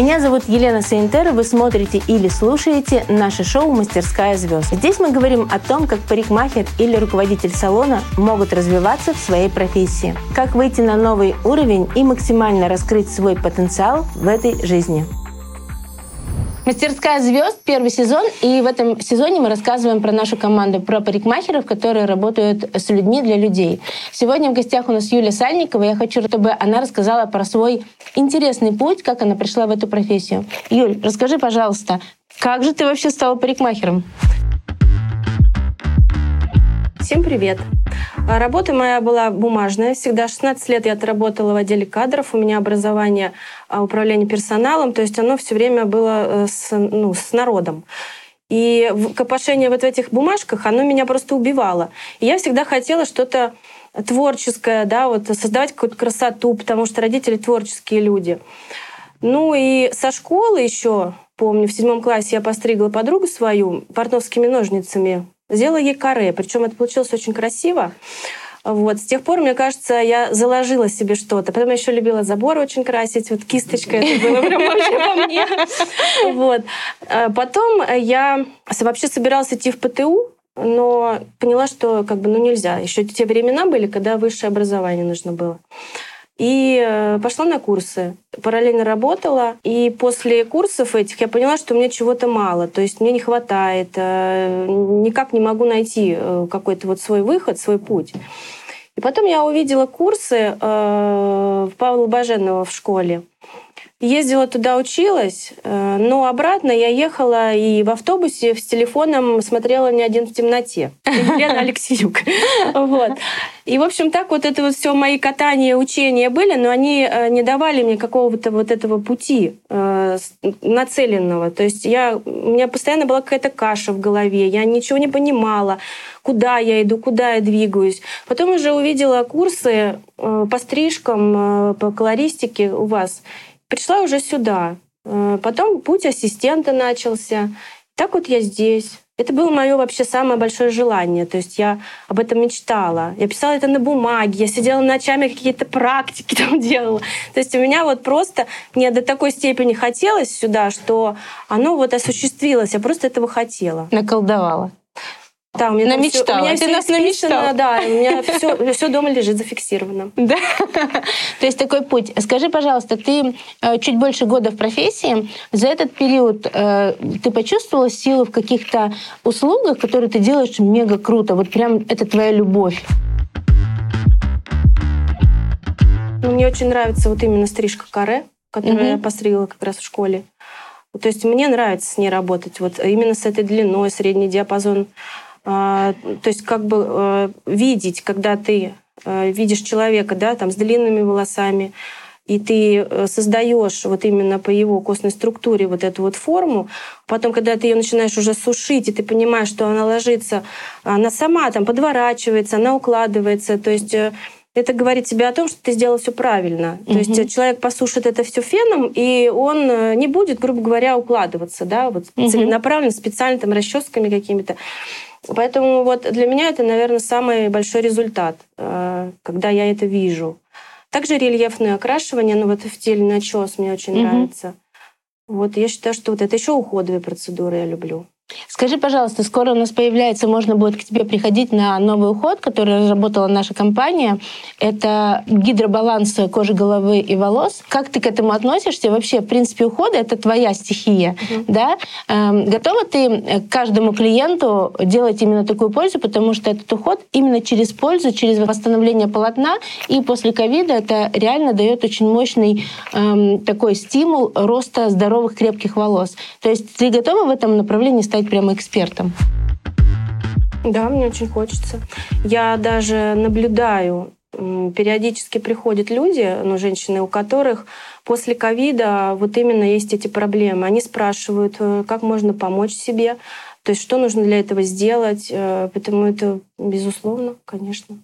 Меня зовут Елена Сейнтер, вы смотрите или слушаете наше шоу «Мастерская звезд». Здесь мы говорим о том, как парикмахер или руководитель салона могут развиваться в своей профессии, как выйти на новый уровень и максимально раскрыть свой потенциал в этой жизни. Мастерская звезд первый сезон, и в этом сезоне мы рассказываем про нашу команду, про парикмахеров, которые работают с людьми для людей. Сегодня в гостях у нас Юлия Сальникова. Я хочу, чтобы она рассказала про свой интересный путь, как она пришла в эту профессию. Юль, расскажи, пожалуйста, как же ты вообще стала парикмахером? Всем привет! А работа моя была бумажная. Всегда 16 лет я отработала в отделе кадров. У меня образование а, управления персоналом. То есть оно все время было э, с, ну, с народом. И копошение вот в этих бумажках, оно меня просто убивало. И я всегда хотела что-то творческое, да, вот создавать какую-то красоту, потому что родители творческие люди. Ну и со школы еще, помню, в седьмом классе я постригла подругу свою портновскими ножницами сделала ей каре. Причем это получилось очень красиво. Вот. С тех пор, мне кажется, я заложила себе что-то. Потом я еще любила заборы очень красить. Вот кисточкой это было прям вообще по мне. Вот. А потом я вообще собиралась идти в ПТУ, но поняла, что как бы ну нельзя. Еще те времена были, когда высшее образование нужно было. И э, пошла на курсы. Параллельно работала. И после курсов этих я поняла, что мне чего-то мало. То есть мне не хватает. Э, никак не могу найти э, какой-то вот свой выход, свой путь. И потом я увидела курсы Павла Баженова в школе. Ездила туда, училась, э, но обратно я ехала и в автобусе с телефоном смотрела «Не один в темноте». Елена Алексеюк. Вот. И, в общем, так вот это вот все мои катания, учения были, но они э, не давали мне какого-то вот этого пути э, нацеленного. То есть я, у меня постоянно была какая-то каша в голове, я ничего не понимала, куда я иду, куда я двигаюсь. Потом уже увидела курсы по стрижкам, по колористике у вас — пришла уже сюда. Э, потом путь ассистента начался. Так вот я здесь. Это было мое вообще самое большое желание. То есть я об этом мечтала. Я писала это на бумаге, я сидела ночами какие-то практики там делала. То есть у меня вот просто, мне до такой степени хотелось сюда, что оно вот осуществилось. Я просто этого хотела. Наколдовала. Да, у меня намечтала. Все, у меня Ты все нас намечтала. Да, у меня все, все дома лежит зафиксировано. Да. То есть такой путь. Скажи, пожалуйста, ты э, чуть больше года в профессии. За этот период э, ты почувствовала силу в каких-то услугах, которые ты делаешь мега круто? Вот прям это твоя любовь. Ну, мне очень нравится вот именно стрижка каре, которую угу. я постригла как раз в школе. То есть мне нравится с ней работать. Вот именно с этой длиной, средний диапазон то есть как бы э, видеть, когда ты э, видишь человека, да, там с длинными волосами, и ты э, создаешь вот именно по его костной структуре вот эту вот форму, потом, когда ты ее начинаешь уже сушить, и ты понимаешь, что она ложится, она сама там подворачивается, она укладывается, то есть это говорит тебе о том, что ты сделал все правильно. Угу. То есть человек посушит это все феном, и он не будет, грубо говоря, укладываться, да, вот угу. целенаправленно, специально там расческами какими-то. Поэтому вот для меня это, наверное, самый большой результат, э, когда я это вижу. Также рельефное окрашивание, ну вот в теле начес мне очень угу. нравится. Вот я считаю, что вот это еще уходовые процедуры я люблю. Скажи, пожалуйста, скоро у нас появляется, можно будет к тебе приходить на новый уход, который разработала наша компания. Это гидробаланс кожи головы и волос. Как ты к этому относишься? Вообще, в принципе, уходы — это твоя стихия. Uh-huh. Да? Эм, готова ты каждому клиенту делать именно такую пользу, потому что этот уход именно через пользу, через восстановление полотна, и после ковида это реально дает очень мощный эм, такой стимул роста здоровых крепких волос. То есть ты готова в этом направлении стать стать прямо экспертом? Да, мне очень хочется. Я даже наблюдаю, периодически приходят люди, ну, женщины, у которых после ковида вот именно есть эти проблемы. Они спрашивают, э, как можно помочь себе, то есть что нужно для этого сделать. Э, поэтому это безусловно, конечно.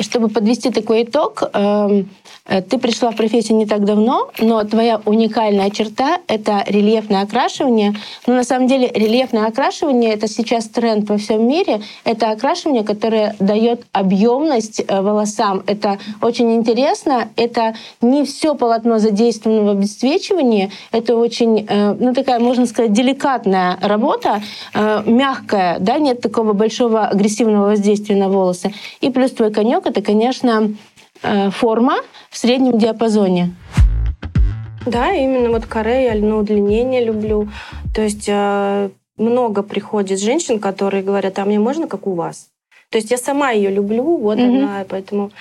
Чтобы подвести такой итог, эм, Э, ты пришла в профессию не так давно, но твоя уникальная черта — это рельефное окрашивание. Но на самом деле рельефное окрашивание — это сейчас тренд во всем мире. Это окрашивание, которое дает объемность э, волосам. Это очень интересно. Это не все полотно задействовано в обесцвечивании. Это очень, э, ну такая, можно сказать, деликатная работа, мягкая, да, нет такого большого агрессивного воздействия на волосы. И плюс твой конек — это, конечно, Э, форма в среднем диапазоне. Да, именно вот каре я на удлинение люблю. То есть э, много приходит женщин, которые говорят, а мне можно как у вас? То есть я сама ее люблю, вот mm-hmm. она, поэтому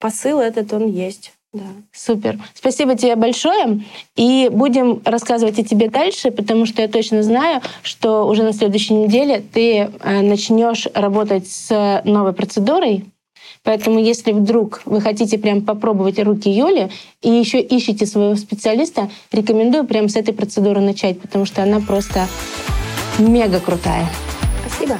посыл этот он есть. Да. Супер. Спасибо тебе большое. И будем рассказывать о тебе дальше, потому что я точно знаю, что уже на следующей неделе ты э, начнешь работать с новой процедурой, Поэтому, если вдруг вы хотите прям попробовать руки Юли и еще ищете своего специалиста, рекомендую прямо с этой процедуры начать, потому что она просто мега крутая. Спасибо.